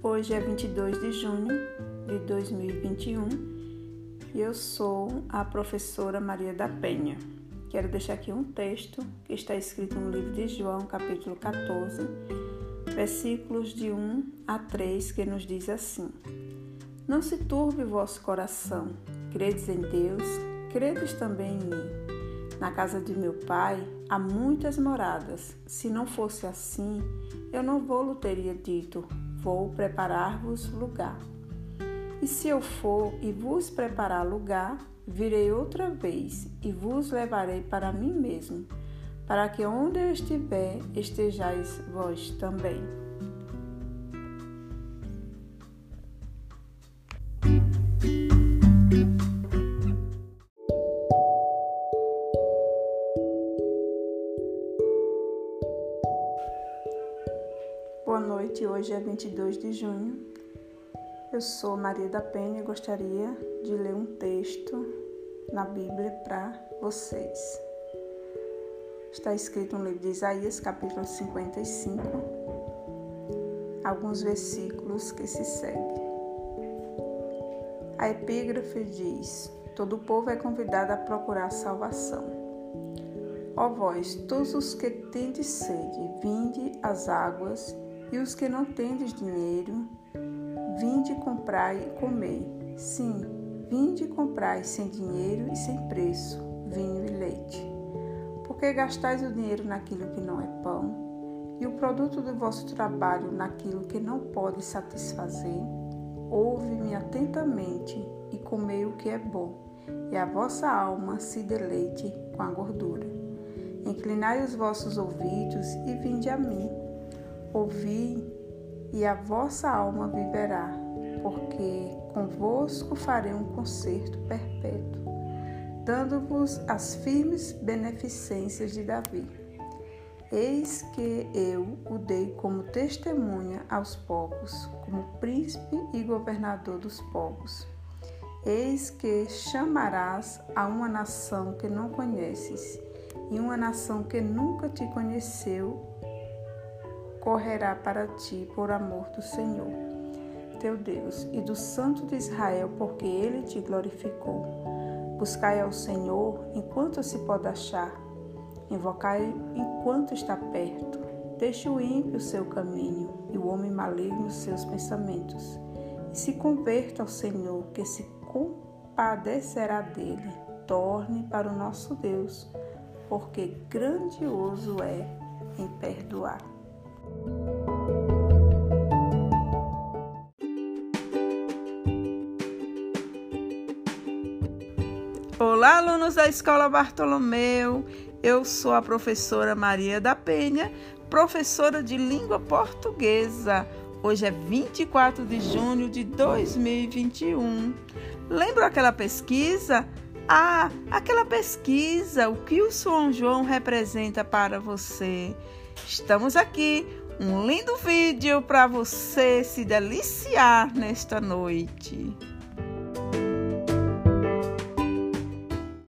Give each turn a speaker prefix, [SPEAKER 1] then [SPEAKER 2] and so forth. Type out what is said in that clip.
[SPEAKER 1] Hoje é 22 de junho de 2021 e eu sou a professora Maria da Penha. Quero deixar aqui um texto que está escrito no livro de João, capítulo 14, versículos de 1 a 3, que nos diz assim: Não se turbe vosso coração, credes em Deus, credes também em mim. Na casa de meu pai há muitas moradas. Se não fosse assim, eu não vou-lhe teria dito: Vou preparar-vos lugar. E se eu for e vos preparar lugar, virei outra vez e vos levarei para mim mesmo, para que onde eu estiver estejais vós também. Boa noite, hoje é 22 de junho. Eu sou Maria da Penha e gostaria de ler um texto na Bíblia para vocês. Está escrito no livro de Isaías, capítulo 55, alguns versículos que se seguem. A epígrafe diz: Todo povo é convidado a procurar salvação. Ó vós, todos os que tendes sede, vinde às águas e os que não tendes dinheiro, vinde comprai e comei. Sim, vinde e comprai sem dinheiro e sem preço, vinho e leite. Porque gastais o dinheiro naquilo que não é pão, e o produto do vosso trabalho naquilo que não pode satisfazer? Ouve-me atentamente e comei o que é bom, e a vossa alma se deleite com a gordura. Inclinai os vossos ouvidos e vinde a mim ouvi e a vossa alma viverá, porque convosco farei um concerto perpétuo, dando-vos as firmes beneficências de Davi. Eis que eu o dei como testemunha aos povos, como príncipe e governador dos povos. Eis que chamarás a uma nação que não conheces, e uma nação que nunca te conheceu correrá para ti por amor do Senhor, teu Deus, e do Santo de Israel, porque ele te glorificou. Buscai ao Senhor enquanto se pode achar, invocai enquanto está perto. Deixe o ímpio seu caminho e o homem maligno seus pensamentos, e se converta ao Senhor, que se compadecerá dele. Torne para o nosso Deus, porque grandioso é em perdoar. Olá, alunos da Escola Bartolomeu. Eu sou a professora Maria da Penha, professora de língua portuguesa. Hoje é 24 de junho de 2021. Lembra aquela pesquisa? Ah, aquela pesquisa, o que o São João representa para você? Estamos aqui, um lindo vídeo para você se deliciar nesta noite.